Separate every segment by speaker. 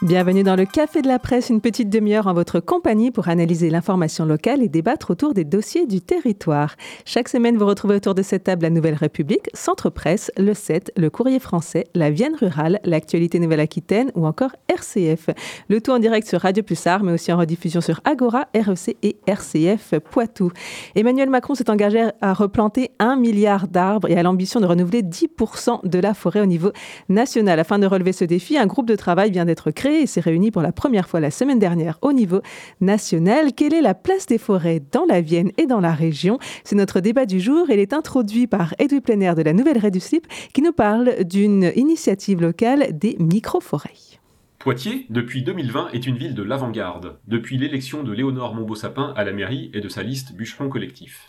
Speaker 1: Bienvenue dans le Café de la Presse, une petite demi-heure en votre compagnie pour analyser l'information locale et débattre autour des dossiers du territoire. Chaque semaine, vous retrouvez autour de cette table la Nouvelle République, Centre Presse, le 7, le Courrier français, la Vienne rurale, l'actualité Nouvelle-Aquitaine ou encore RCF. Le tout en direct sur Radio Pulsar, mais aussi en rediffusion sur Agora, REC et RCF Poitou. Emmanuel Macron s'est engagé à replanter un milliard d'arbres et a l'ambition de renouveler 10% de la forêt au niveau national. Afin de relever ce défi, un groupe de travail vient d'être créé et s'est réuni pour la première fois la semaine dernière au niveau national. Quelle est la place des forêts dans la Vienne et dans la région? C'est notre débat du jour. Il est introduit par Edoui Plenaire de la Nouvelle Ré du Slip qui nous parle d'une initiative locale des micro-forêts.
Speaker 2: Poitiers, depuis 2020, est une ville de l'avant-garde, depuis l'élection de Léonore Montbeau-Sapin à la mairie et de sa liste bûcheron collectif.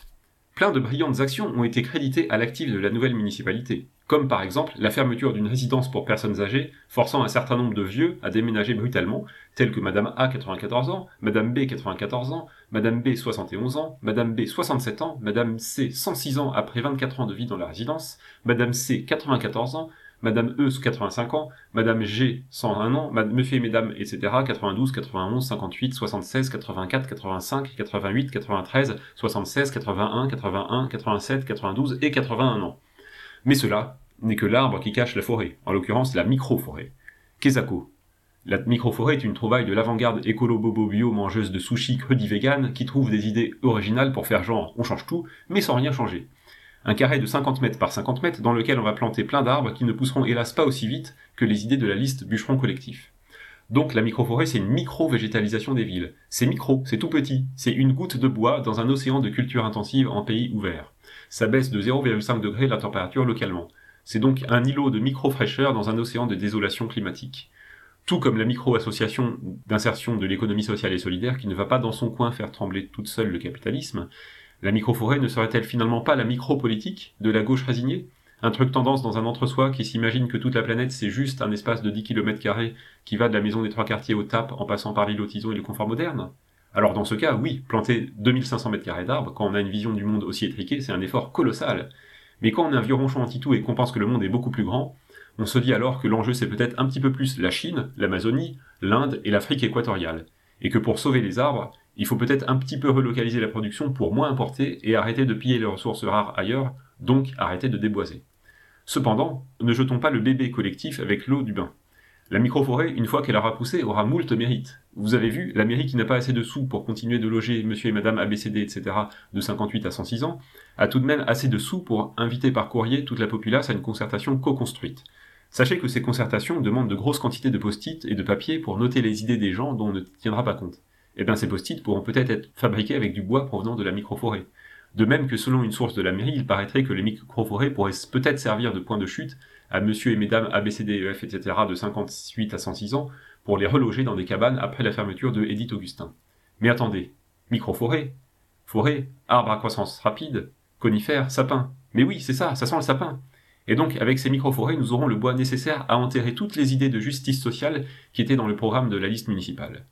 Speaker 2: Plein de brillantes actions ont été créditées à l'actif de la nouvelle municipalité comme par exemple la fermeture d'une résidence pour personnes âgées, forçant un certain nombre de vieux à déménager brutalement, tels que Madame A 94 ans, Madame B 94 ans, Madame B 71 ans, Madame B 67 ans, Madame C 106 ans après 24 ans de vie dans la résidence, Madame C 94 ans, Madame E 85 ans, Madame G 101 ans, Monsieur et Mesdames, etc. 92, 91, 58, 76, 84, 85, 88, 93, 76, 81, 81, 87, 92 et 81 ans. Mais cela n'est que l'arbre qui cache la forêt, en l'occurrence la micro-forêt. Kezako. La micro-forêt est une trouvaille de l'avant-garde écolo-bobo-bio mangeuse de sushi crudi vegan qui trouve des idées originales pour faire genre on change tout, mais sans rien changer. Un carré de 50 mètres par 50 mètres dans lequel on va planter plein d'arbres qui ne pousseront hélas pas aussi vite que les idées de la liste bûcheron collectif. Donc la micro-forêt, c'est une micro-végétalisation des villes. C'est micro, c'est tout petit, c'est une goutte de bois dans un océan de culture intensive en pays ouvert. Ça baisse de 0,5 degré la température localement. C'est donc un îlot de micro-fraîcheur dans un océan de désolation climatique. Tout comme la micro-association d'insertion de l'économie sociale et solidaire qui ne va pas dans son coin faire trembler toute seule le capitalisme, la micro-forêt ne serait-elle finalement pas la micro-politique de la gauche résignée? Un truc tendance dans un entre-soi qui s'imagine que toute la planète c'est juste un espace de 10 km qui va de la maison des trois quartiers au TAP en passant par l'île Tison et le confort moderne? Alors dans ce cas, oui, planter 2500 m2 d'arbres quand on a une vision du monde aussi étriquée, c'est un effort colossal. Mais quand on a un vieux ronchon anti-tout et qu'on pense que le monde est beaucoup plus grand, on se dit alors que l'enjeu c'est peut-être un petit peu plus la Chine, l'Amazonie, l'Inde et l'Afrique équatoriale. Et que pour sauver les arbres, il faut peut-être un petit peu relocaliser la production pour moins importer et arrêter de piller les ressources rares ailleurs, donc arrêter de déboiser. Cependant, ne jetons pas le bébé collectif avec l'eau du bain. La microforêt, une fois qu'elle aura poussé, aura moult mérite. Vous avez vu, la mairie qui n'a pas assez de sous pour continuer de loger monsieur et madame ABCD, etc., de 58 à 106 ans, a tout de même assez de sous pour inviter par courrier toute la populace à une concertation co-construite. Sachez que ces concertations demandent de grosses quantités de post-it et de papier pour noter les idées des gens dont on ne tiendra pas compte. Eh bien, ces post-it pourront peut-être être fabriqués avec du bois provenant de la microforêt. De même que selon une source de la mairie, il paraîtrait que les microforêts pourraient peut-être servir de point de chute à monsieur et mesdames ABCDEF, etc. de 58 à 106 ans pour les reloger dans des cabanes après la fermeture de Edith Augustin. Mais attendez, microforêt, forêt, arbre à croissance rapide, conifères, sapin. Mais oui, c'est ça, ça sent le sapin. Et donc, avec ces microforêts, nous aurons le bois nécessaire à enterrer toutes les idées de justice sociale qui étaient dans le programme de la liste municipale.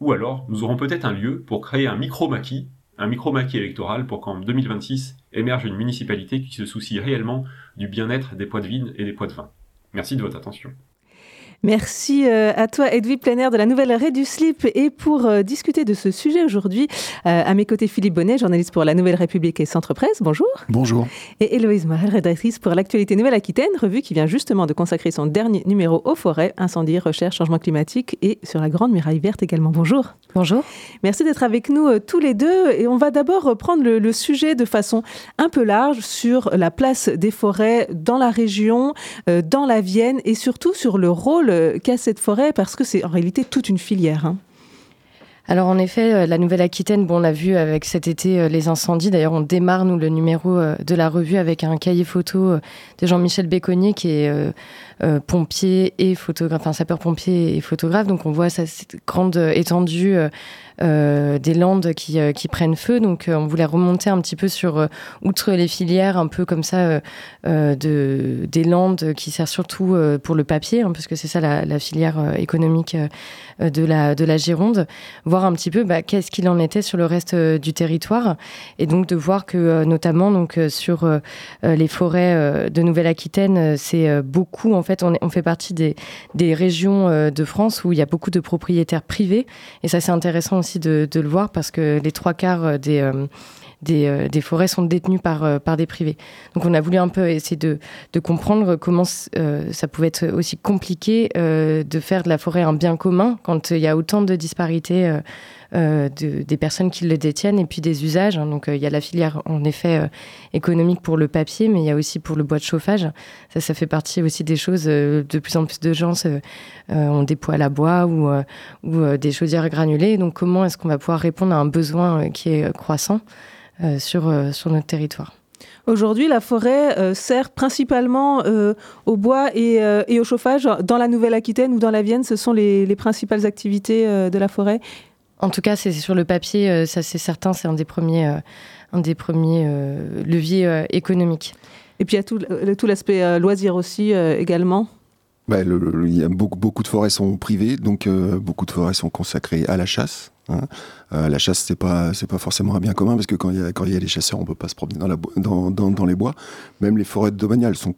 Speaker 2: Ou alors, nous aurons peut-être un lieu pour créer un micro-maquis, un micro-maquis électoral pour qu'en 2026 émerge une municipalité qui se soucie réellement du bien-être des poids de vin et des poids de vin. Merci de votre attention.
Speaker 1: Merci euh, à toi, Edwige Plenaire de la Nouvelle Ré du Slip. Et pour euh, discuter de ce sujet aujourd'hui, euh, à mes côtés, Philippe Bonnet, journaliste pour La Nouvelle République et Centre Presse. Bonjour.
Speaker 3: Bonjour.
Speaker 1: Et Héloïse Morel, rédactrice pour l'Actualité Nouvelle-Aquitaine, revue qui vient justement de consacrer son dernier numéro aux forêts, incendie, recherche, changement climatique et sur la Grande Muraille Verte également. Bonjour.
Speaker 4: Bonjour.
Speaker 1: Merci d'être avec nous tous les deux. Et on va d'abord prendre le, le, sujet de façon un peu large sur la place des forêts dans la région, dans la Vienne et surtout sur le rôle euh, cette forêt parce que c'est en réalité toute une filière. Hein.
Speaker 4: Alors en effet, euh, la Nouvelle-Aquitaine, bon, on l'a vu avec cet été euh, les incendies. D'ailleurs, on démarre nous le numéro de la revue avec un cahier photo de Jean-Michel Béconnier qui est pompier et photographe, enfin sapeur-pompier et photographe. Donc on voit cette grande étendue euh, des landes qui, euh, prennent feu. Donc, euh, on voulait remonter un petit peu sur, outre les filières, un peu comme ça, de, des landes qui servent surtout pour le papier, hein, parce que c'est ça la, filière économique de la Gironde. Voir un petit peu bah, qu'est-ce qu'il en était sur le reste du territoire. Et donc de voir que notamment donc sur les forêts de Nouvelle-Aquitaine, c'est beaucoup en fait on, on, fait partie des, des régions de France où il y a beaucoup de propriétaires privés. Et ça c'est intéressant aussi de, de, le voir parce que les trois quarts des euh, des, forêts sont détenues par, euh, par des privés. Donc on a voulu un peu essayer de, de comprendre comment euh, ça pouvait être aussi compliqué de faire de la forêt un bien commun quand il y a autant de disparités de, des personnes qui le détiennent et puis des usages. Hein. Donc il y a la filière en effet économique pour le papier, mais il y a aussi pour le bois de chauffage. Ça, ça fait partie aussi des choses. de plus en plus de gens ont des poêles à bois ou, ou des chaudières granulées. Donc comment est-ce qu'on va pouvoir répondre à un besoin qui est croissant? Sur, euh, sur notre territoire.
Speaker 1: Aujourd'hui, la forêt euh, sert principalement au bois et, et, au chauffage. Dans la Nouvelle-Aquitaine ou dans la Vienne, ce sont les, les principales activités de la forêt
Speaker 4: En tout cas, c'est sur le papier, ça c'est certain, c'est un des premiers, un des premiers leviers économiques.
Speaker 1: Et puis il y a tout, tout l'aspect loisir aussi également
Speaker 3: bah, y a beaucoup, beaucoup de forêts sont privées, donc beaucoup de forêts sont consacrées à la chasse. Hein. Euh, la chasse, c'est pas, c'est pas forcément un bien commun parce que quand il y a, quand y a les chasseurs, on peut pas se promener dans, les bois. Même les forêts domaniales sont,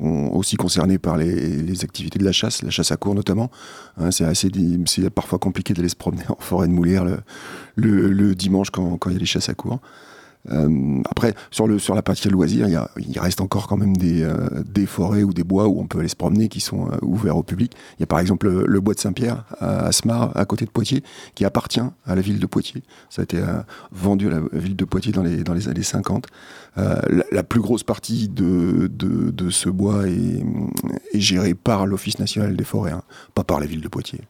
Speaker 3: aussi concernées par les, activités de la chasse, la chasse à court notamment. Hein, c'est assez, c'est parfois compliqué d'aller se promener en forêt de Moulière le, dimanche quand, il y a les chasses à court. Euh, après, sur, le, sur la partie loisir, il, il reste encore quand même des, euh, des forêts ou des bois où on peut aller se promener qui sont euh, ouverts au public. Il y a par exemple le, bois de Saint-Pierre à Asmar, à côté de Poitiers, qui appartient à la ville de Poitiers. Ça a été vendu à la ville de Poitiers dans les, dans les années 50. La, plus grosse partie de, de, ce bois est, est gérée par l'Office national des forêts, hein, pas par la ville de Poitiers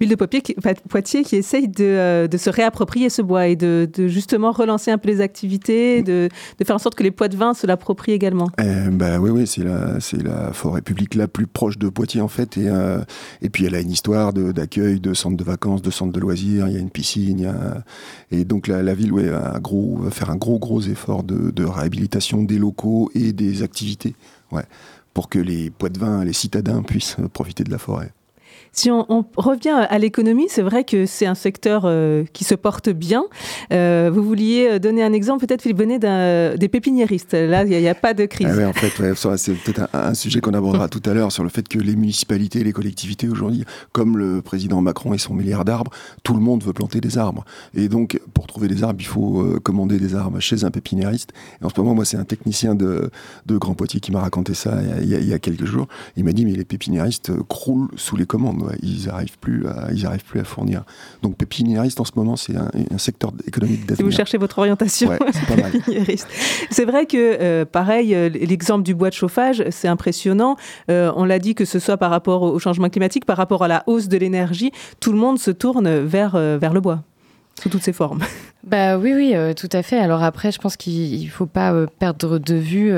Speaker 1: ville de Poitiers qui, essaye euh, de, se réapproprier ce bois et de, justement relancer un peu les activités, de, faire en sorte que les poids de vin se l'approprient également.
Speaker 3: Eh ben oui, oui, c'est la, forêt publique la plus proche de Poitiers en fait. Et, euh, et puis elle a une histoire d'accueil, de, centres de vacances, de centres de loisirs, il y a une piscine. Et donc la, ville ouais, gros, va faire un gros, gros effort de, de réhabilitation des locaux et des activités. Ouais pour que les poids de vin, les citadins puissent profiter de la forêt.
Speaker 1: Si on, revient à l'économie, c'est vrai que c'est un secteur euh, qui se porte bien. Euh, vous vouliez donner un exemple, peut-être Philippe Bonnet, des pépiniéristes. Là, il n'y a, pas de crise.
Speaker 3: Ah en fait, c'est peut-être un, sujet qu'on abordera tout à l'heure sur le fait que les municipalités, les collectivités aujourd'hui, comme le président Macron et son milliard d'arbres, tout le monde veut planter des arbres. Et donc, pour trouver des arbres, il faut euh, commander des arbres chez un pépiniériste. Et en ce moment, moi, c'est un technicien de, Grand Poitiers qui m'a raconté ça il y, a, il y, a, quelques jours. Il m'a dit, mais les pépiniéristes croulent sous les commandes ils n'arrivent plus, à, ils arrivent plus à fournir. Donc pépiniériste en ce moment, c'est un, secteur économique d'avenir.
Speaker 1: Si vous cherchez votre orientation, c'est vrai que euh, pareil, euh, l'exemple du bois de chauffage, c'est impressionnant. Euh, on l'a dit que ce soit par rapport au changement climatique, par rapport à la hausse de l'énergie, tout le monde se tourne vers, vers le bois sous toutes ses formes.
Speaker 4: Bah oui, oui, euh, tout à fait. Alors après, je pense qu'il ne faut pas euh, perdre de vue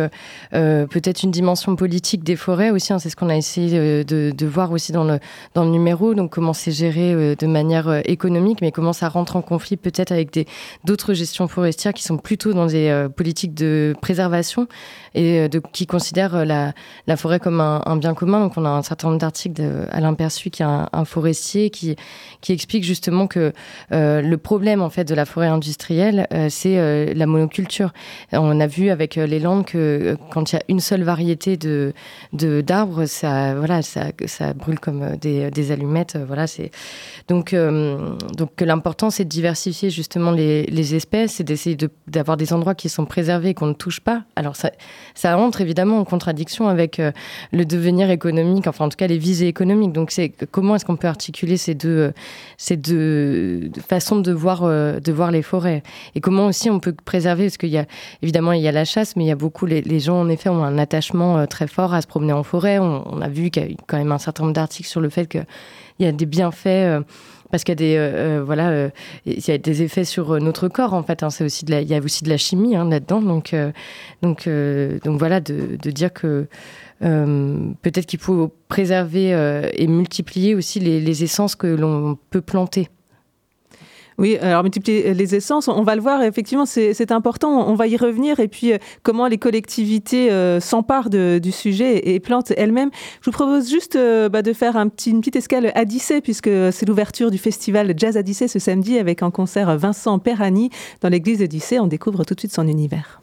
Speaker 4: euh, peut-être une dimension politique des forêts aussi. Hein. c'est ce qu'on a essayé de, voir aussi dans le, dans le numéro. Donc comment c'est géré de manière économique, mais comment ça rentre en conflit peut-être avec d'autres gestions forestières qui sont plutôt dans des politiques de préservation et qui considèrent la, forêt comme un, un, bien commun. Donc on a un certain nombre d'articles d'Alain Perçu, qui est un, un, forestier, qui, qui explique justement que le problème en fait de la forêt industrielle, euh, c'est euh, la monoculture. On a vu avec euh, les landes que quand il y a une seule variété de d'arbres, ça voilà, ça, ça brûle comme des, allumettes. Voilà, c'est donc donc l'important c'est de diversifier justement les, les espèces et d'essayer d'avoir des endroits qui sont préservés qu'on ne touche pas. Alors ça ça entre évidemment en contradiction avec le devenir économique, enfin en tout cas les visées économiques. Donc c'est comment est-ce qu'on peut articuler ces deux ces deux façons de voir de voir les forêt. Et comment aussi on peut préserver, parce qu'il y a évidemment il y a la chasse, mais il y a beaucoup, les, gens en effet ont un attachement euh, très fort à se promener en forêt. On, a vu qu'il y a quand même un certain nombre d'articles sur le fait qu'il y a des bienfaits. Euh, parce qu'il y a des euh, voilà il y a des effets sur notre corps en fait hein. c'est aussi il y a aussi de la chimie hein, là-dedans donc donc donc voilà de, dire que peut-être qu'il faut préserver et multiplier aussi les essences que l'on peut planter
Speaker 1: Oui, alors multiplier les essences, on va le voir, effectivement, c'est important, on va y revenir, et puis comment les collectivités s'emparent du sujet et, plantent elles-mêmes. Je vous propose juste bah, de faire un petit, une petite escale à Dissé, puisque c'est l'ouverture du festival Jazz à Dissé ce samedi avec un concert Vincent Perrani dans l'église de. On découvre tout de suite son univers.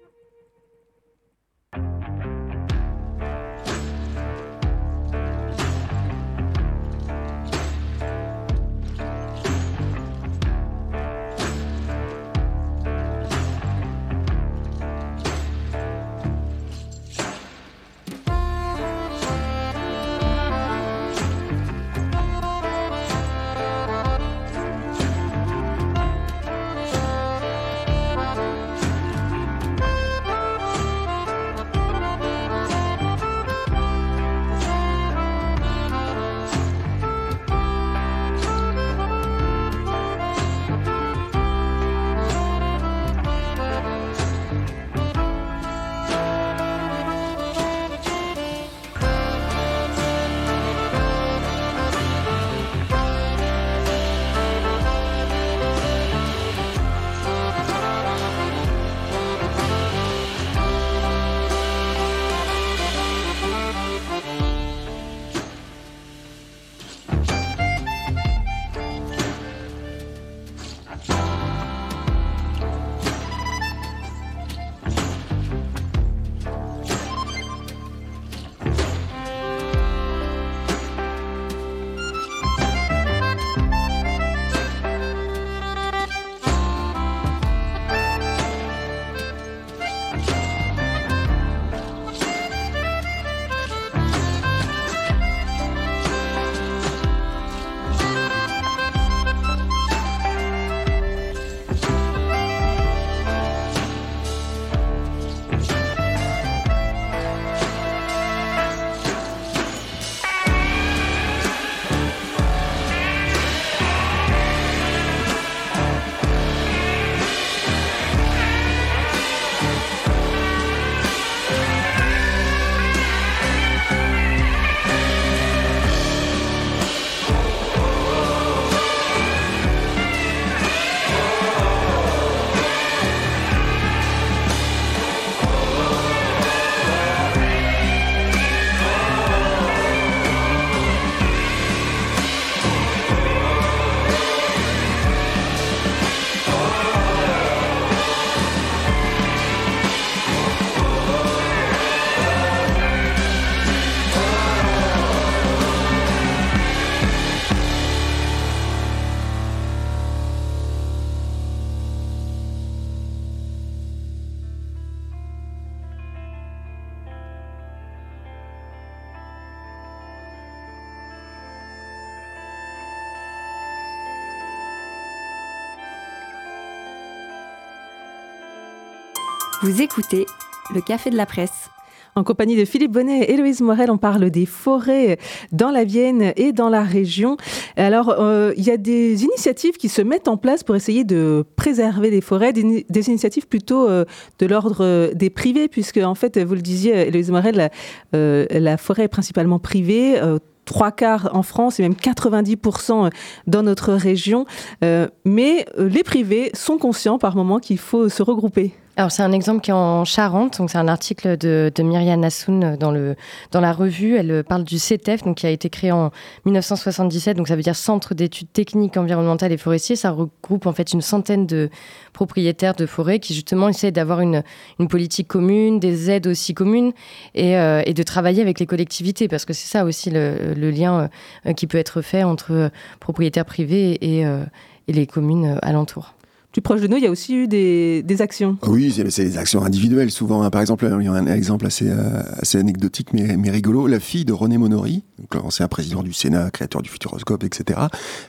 Speaker 5: Vous écoutez le Café de la Presse.
Speaker 1: En compagnie de Philippe Bonnet et Héloïse Morel, on parle des forêts dans la Vienne et dans la région. Alors, euh, il y a des initiatives qui se mettent en place pour essayer de préserver les forêts, des, initiatives plutôt euh, de l'ordre des privés, puisque, en fait, vous le disiez, Héloïse Morel, la, euh, la forêt est principalement privée trois quarts en France et même 90% dans notre région. mais les privés sont conscients par moment qu'il faut se regrouper.
Speaker 4: Alors c'est un exemple qui est en Charente, donc c'est un article de, de Myriam Nassoun dans, le, dans la revue. Elle parle du CETEF, donc qui a été créé en 1977, donc ça veut dire Centre d'études techniques environnementales et forestiers. Ça regroupe en fait une centaine de propriétaires de forêts qui justement essaient d'avoir une, une politique commune, des aides aussi communes et, euh, et de travailler avec les collectivités, parce que c'est ça aussi le, lien euh, qui peut être fait entre propriétaires privés et, euh, et les communes alentours.
Speaker 1: Plus proche de nous, il y a aussi eu des, actions.
Speaker 3: Oui, c'est des actions individuelles souvent. Hein. Par exemple, il y a un exemple assez, euh, assez anecdotique mais, mais, rigolo. La fille de René Monory, ancien président du Sénat, créateur du Futuroscope, etc.,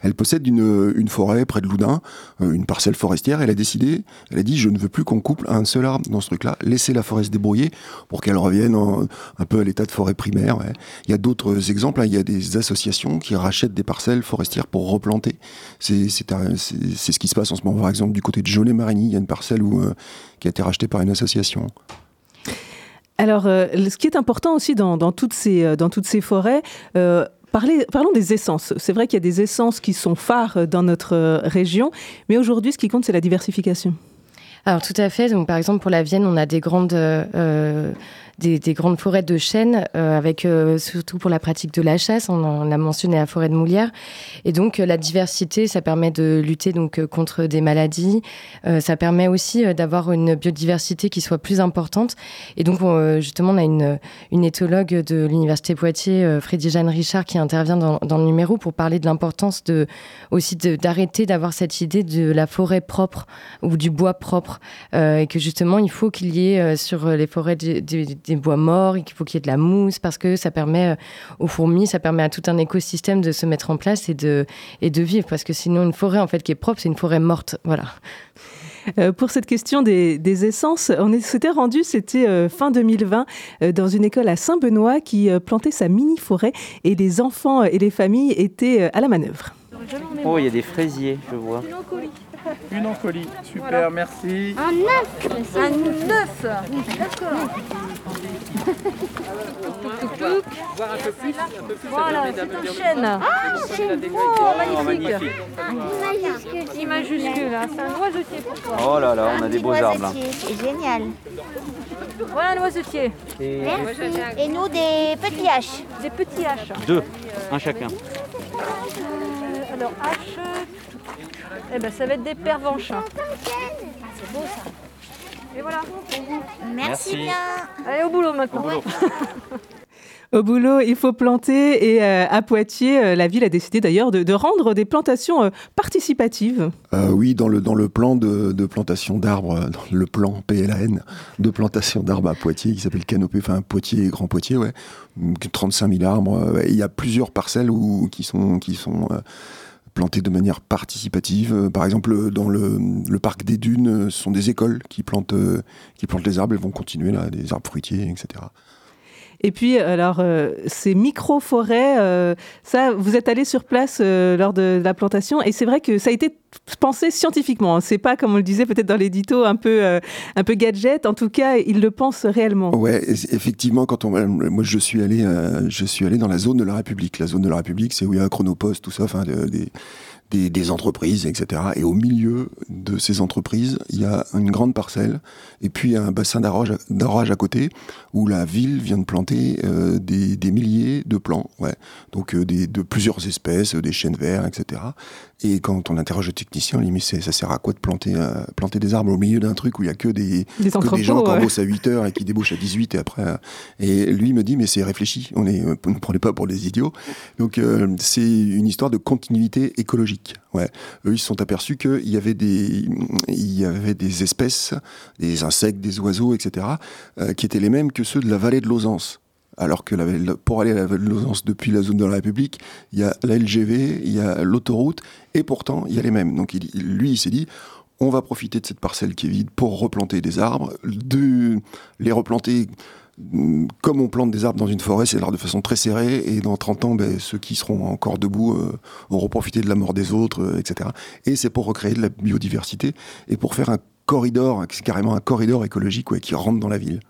Speaker 3: elle possède une, une forêt près de Loudun, euh, une parcelle forestière. Elle a décidé, elle a dit, je ne veux plus qu'on couple un seul arbre dans ce truc-là. Laissez la forêt se débrouiller pour qu'elle revienne un peu à l'état de forêt primaire. Il y a d'autres exemples. Hein. Il y a des associations qui rachètent des parcelles forestières pour replanter. C'est ce qui se passe en ce moment, par exemple du côté de Jolé-Marigny, il y a une parcelle où, euh, qui a été rachetée par une association.
Speaker 1: Alors, euh, ce qui est important aussi dans, toutes, ces, euh, dans toutes ces forêts, parlons des essences. C'est vrai qu'il y a des essences qui sont phares dans notre région, mais aujourd'hui, ce qui compte, c'est la diversification.
Speaker 4: Alors tout à fait. Donc par exemple pour la Vienne, on a des grandes des, grandes forêts de chênes, euh, avec euh, surtout pour la pratique de la chasse. On, a mentionné la forêt de Moulière. Et donc euh, la diversité, ça permet de lutter donc contre des maladies. ça permet aussi d'avoir une biodiversité qui soit plus importante. Et donc justement, on a une, une éthologue de l'université Poitiers, Frédéric Jeanne Richard, qui intervient dans, le numéro pour parler de l'importance de aussi d'arrêter d'avoir cette idée de la forêt propre ou du bois propre, et que justement il faut qu'il y ait sur les forêts des des bois morts et qu'il faut qu'il y ait de la mousse parce que ça permet euh, aux fourmis, ça permet à tout un écosystème de se mettre en place et de, et de vivre parce que sinon une forêt en fait qui est propre, c'est une forêt morte. Voilà.
Speaker 1: Euh, pour cette question des, essences, on s'était rendu, c'était euh, fin 2020, dans une école à Saint-Benoît qui plantait sa mini-forêt et les enfants et les familles étaient à la manœuvre.
Speaker 6: Oh, il y a des fraisiers, je vois.
Speaker 7: Une en colis, super, merci.
Speaker 8: Un neuf
Speaker 9: Un neuf
Speaker 8: D'accord.
Speaker 9: Voir un peu plus, un peu plus voilà, c'est un chêne.
Speaker 8: Ah, chêne
Speaker 9: Oh, magnifique. Majuscule. majuscule, hein. c'est un noisetier pour toi.
Speaker 6: Oh là là, on a des beaux arbres.
Speaker 8: C'est génial.
Speaker 9: Voilà un noisetier.
Speaker 8: Merci. Et nous, des petits haches.
Speaker 9: Des petits haches.
Speaker 6: Deux, un chacun.
Speaker 9: Euh, alors, hache, eh ben, ça va être des pervenches.
Speaker 8: C'est beau ça.
Speaker 9: Et voilà.
Speaker 8: Merci, bien.
Speaker 9: Allez au boulot maintenant.
Speaker 1: Au boulot. il faut planter et euh, à Poitiers, euh, la ville a décidé d'ailleurs de, rendre des plantations euh, participatives.
Speaker 3: oui, dans le, dans le plan de, de plantation d'arbres, le plan PLAN de plantation d'arbres à Poitiers, qui s'appelle Canopée, enfin Poitiers, Grand Poitiers, ouais, 35 000 arbres. il y a plusieurs parcelles où, qui sont, qui sont plantés de manière participative. Euh, par exemple, dans le, parc des dunes, ce sont des écoles qui plantent, euh, qui plantent les arbres, elles vont continuer là, des arbres fruitiers, etc.
Speaker 1: Et puis, alors, euh, ces micro-forêts, euh, ça, vous êtes allé sur place euh, lors de, la plantation, et c'est vrai que ça a été pensé scientifiquement. C'est pas, comme on le disait peut-être dans l'édito, un peu, un peu gadget. En tout cas, ils le pensent réellement.
Speaker 3: Ouais, effectivement, quand on, moi, je suis allé, je suis allé dans la zone de la République. La zone de la République, c'est où il y a un chronopost, tout ça, enfin, des des, entreprises, etc. Et au milieu de ces entreprises, il y a une grande parcelle et puis un bassin d'arrosage à côté où la ville vient de planter euh, des, milliers de plants, ouais. donc euh, des, de plusieurs espèces, des chênes verts, etc. Et quand on interroge le technicien, on lui dit mais ça sert à quoi de planter, euh, planter des arbres au milieu d'un truc où il y a que des,
Speaker 1: des,
Speaker 3: gens qui bossent à 8 heures et qui débauchent à 18 et après. et lui me dit mais c'est réfléchi, on ne prenez pas pour des idiots. Donc c'est une histoire de continuité écologique. Eux, ils se sont aperçus qu'il y avait des, il y avait des espèces, des insectes, des oiseaux, etc., euh, qui étaient les mêmes que ceux de la vallée de Lausance. Alors que pour aller à la vallée de Lausance depuis la zone de la République, il y a la LGV, il y a l'autoroute, et pourtant, il y a les mêmes. Donc lui, il s'est dit, on va profiter de cette parcelle qui est vide pour replanter des arbres, de les replanter comme on plante des arbres dans une forêt, c'est de façon très serrée, et dans 30 ans, ben, ceux qui seront encore debout euh, auront profité de la mort des autres, euh, etc. Et c'est pour recréer de la biodiversité, et pour faire un corridor, carrément un corridor écologique qui rentre dans la ville.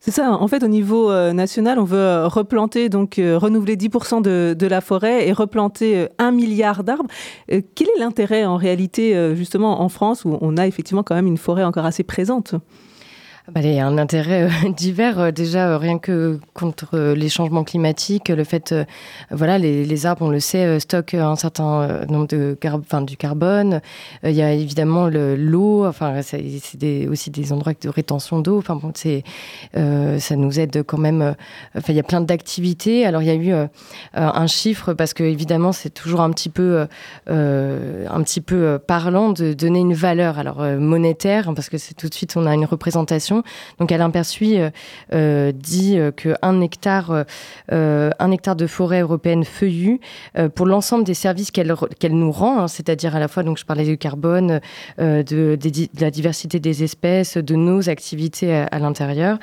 Speaker 1: C'est ça, en fait, au niveau euh, national, on veut replanter, donc renouveler 10% de, de, la forêt et replanter un milliard d'arbres. quel est l'intérêt en réalité, justement, en France, où on a effectivement quand même une forêt encore assez présente?
Speaker 4: Bah, Il y a un intérêt euh, divers, euh, déjà euh, rien que contre les changements climatiques, le fait, voilà, les, arbres, on le sait, stockent un certain nombre de du carbone. il y a évidemment l'eau, enfin, c'est aussi des endroits de rétention d'eau. Enfin, bon, ça nous aide quand même. Il y a plein d'activités. Alors, il y a eu un chiffre, parce que évidemment, c'est toujours un petit peu, un petit peu parlant de donner une valeur, alors monétaire, parce que c'est tout de suite, on a une représentation donc Alain Persuis euh, euh, dit euh, qu'un hectare, un hectare de forêt européenne feuillue, pour l'ensemble des services qu'elle nous rend, hein, c'est-à-dire à la fois, je parlais du carbone, de, la diversité des espèces, de nos activités à, l'intérieur,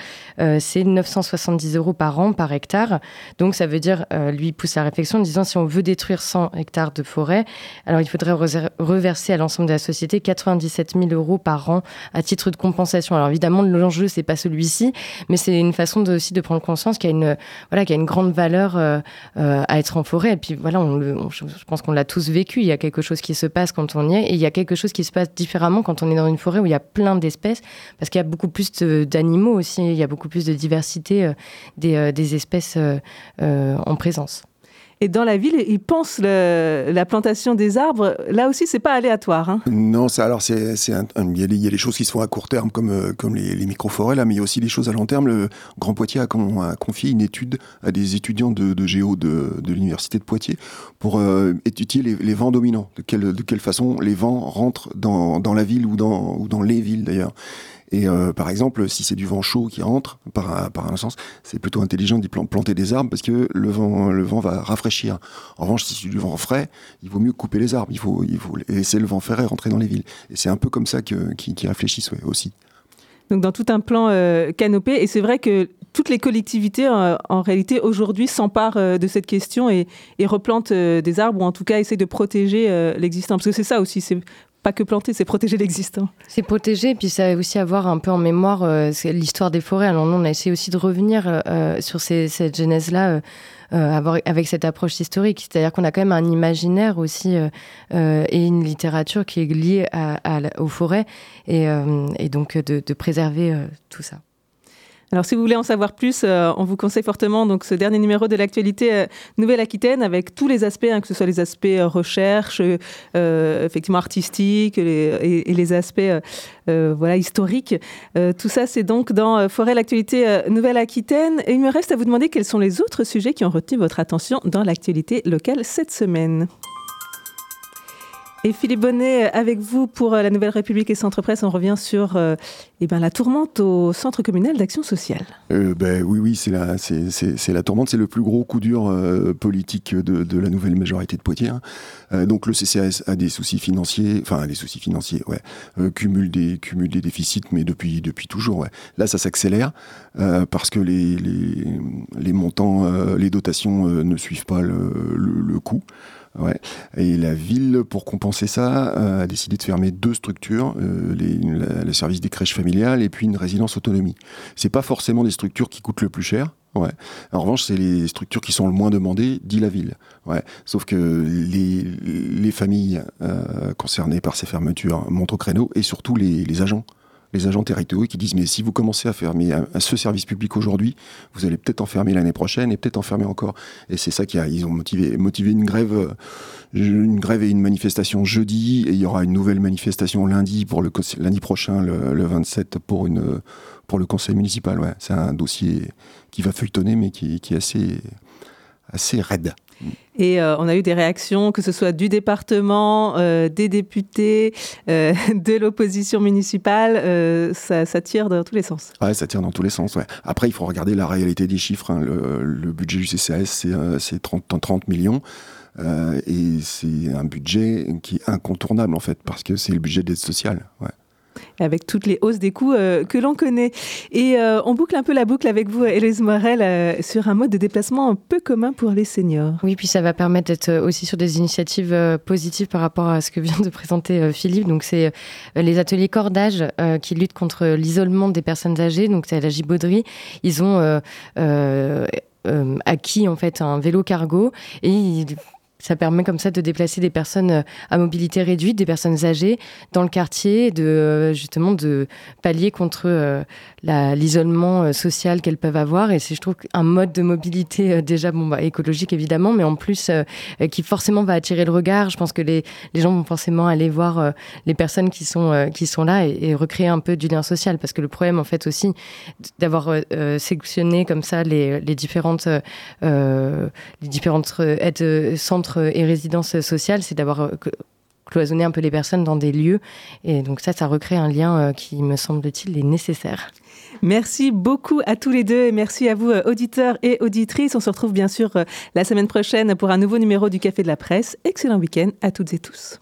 Speaker 4: c'est 970 euros par an par hectare. Donc ça veut dire, lui pousse la réflexion en disant si on veut détruire 100 hectares de forêt, alors il faudrait reverser à l'ensemble de la société 97 000 euros par an à titre de compensation. Alors évidemment, l'enjeu c'est pas celui-ci, mais c'est une façon aussi de prendre conscience qu'il y a une voilà qu'il y a une grande valeur euh, euh, à être en forêt. Et puis voilà, on, je pense qu'on l'a tous vécu. Il y a quelque chose qui se passe quand on y est, et il y a quelque chose qui se passe différemment quand on est dans une forêt où il y a plein d'espèces, parce qu'il y a beaucoup plus d'animaux aussi. Il y a beaucoup plus de diversité euh, des, des, espèces en présence.
Speaker 1: Et dans la ville, ils pensent la plantation des arbres. Là aussi, c'est pas aléatoire. Hein.
Speaker 3: Non, ça, alors c'est, il, y, a des choses qui se font à court terme, comme, euh, comme les, les micro-forêts, là, mais il y a aussi des choses à long terme. Le Grand Poitiers a, confié une étude à des étudiants de, géo de, de l'université de Poitiers pour euh, étudier les, les, vents dominants, de quelle, de quelle façon les vents rentrent dans, dans la ville ou dans, ou dans les villes d'ailleurs. Et euh, par exemple, si c'est du vent chaud qui rentre, par, par un sens, c'est plutôt intelligent d'y planter des arbres parce que le vent, le vent va rafraîchir. En revanche, si c'est du vent frais, il vaut mieux couper les arbres. Il faut, il faut laisser le vent frais rentrer dans les villes. Et c'est un peu comme ça qu'ils qui réfléchissent aussi.
Speaker 1: Donc dans tout un plan euh, canopé. Et c'est vrai que toutes les collectivités, euh, en réalité, aujourd'hui, s'emparent de cette question et, et replantent des arbres ou en tout cas essaient de protéger l'existant. Parce que c'est ça aussi, pas que planter, c'est protéger l'existant.
Speaker 4: C'est protéger, puis ça aussi avoir un peu en mémoire euh, l'histoire des forêts. Alors nous, on a essayé aussi de revenir euh, euh, sur cette genèse-là. avec cette approche historique, c'est-à-dire qu'on a quand même un imaginaire aussi et une littérature qui est liée aux forêts et, donc de préserver tout ça.
Speaker 1: Alors, si vous voulez en savoir plus, euh, on vous conseille fortement donc ce dernier numéro de l'actualité euh, Nouvelle-Aquitaine avec tous les aspects, hein, que ce soit les aspects euh, recherche, effectivement artistiques et, les aspects voilà historiques. tout ça, c'est donc dans Forêt l'actualité Nouvelle-Aquitaine. Et il me reste à vous demander quels sont les autres sujets qui ont retenu votre attention dans l'actualité locale cette semaine. Et Philippe Bonnet, avec vous pour euh, la Nouvelle République et Centre Presse, on revient sur euh, eh ben, la tourmente au Centre communal d'action sociale.
Speaker 3: Euh, ben, oui, oui, c'est la, c'est, la tourmente, c'est le plus gros coup dur politique de, de, la nouvelle majorité de Poitiers. Hein. donc le CCAS a des soucis financiers, enfin des soucis financiers, ouais, cumule, des, cumule des déficits, mais depuis, depuis toujours. Ouais. Là, ça s'accélère parce que les, les, les montants, les dotations ne suivent pas le, le, le coût. Ouais. Et la ville, pour compenser ça, euh, a décidé de fermer deux structures, euh, les, le service des crèches familiales et puis une résidence autonomie. C'est pas forcément des structures qui coûtent le plus cher. Ouais. En revanche, c'est les structures qui sont le moins demandées, dit la ville. Ouais. Sauf que les, les familles euh, concernées par ces fermetures montent au créneau et surtout les agents les agents territoriaux qui disent mais si vous commencez à fermer ce service public aujourd'hui, vous allez peut-être en fermer l'année prochaine et peut-être en fermer encore. Et c'est ça qui a, ils ont motivé, motivé une grève, euh, une grève et une manifestation jeudi et il y aura une nouvelle manifestation lundi pour le lundi prochain, le, 27 pour une pour le conseil municipal. Ouais, c'est un dossier qui va feuilletonner mais qui, qui est assez assez raide.
Speaker 1: Et euh, on a eu des réactions, que ce soit du département, euh, des députés, euh, de l'opposition municipale. Ça, tire dans tous les sens.
Speaker 3: Ouais, ça tire dans tous les sens. Après, il faut regarder la réalité des chiffres. Hein. Le, budget du CCAS, c'est 30, 30 millions. et c'est un budget qui est incontournable, en fait, parce que c'est le budget d'aide sociale. Ouais
Speaker 1: avec toutes les hausses des coûts euh, que l'on connaît. Et euh, on boucle un peu la boucle avec vous, Élise Morel, euh, sur un mode de déplacement un peu commun pour les seniors.
Speaker 4: Oui, puis ça va permettre d'être aussi sur des initiatives positives par rapport à ce que vient de présenter Philippe. Donc, c'est les ateliers cordage qui luttent contre l'isolement des personnes âgées. Donc, c'est à la Gibauderie. Ils ont acquis en fait un vélo cargo et ils ça permet comme ça de déplacer des personnes à mobilité réduite, des personnes âgées dans le quartier, de justement de pallier contre l'isolement social qu'elles peuvent avoir. Et c'est, je trouve, un mode de mobilité déjà bon, bah, écologique évidemment, mais en plus qui forcément va attirer le regard. Je pense que les, gens vont forcément aller voir les personnes qui sont, là et, et, recréer un peu du lien social. Parce que le problème, en fait, aussi, d'avoir sélectionné comme ça les, les différentes, les différentes aides, centres et résidences sociales, c'est d'avoir cloisonner un peu les personnes dans des lieux. Et donc ça, ça recrée un lien euh, qui, me semble-t-il, est nécessaire.
Speaker 1: Merci beaucoup à tous les deux et merci à vous, euh, auditeurs et auditrices. On se retrouve bien sûr euh, la semaine prochaine pour un nouveau numéro du Café de la Presse. Excellent week-end à toutes et tous.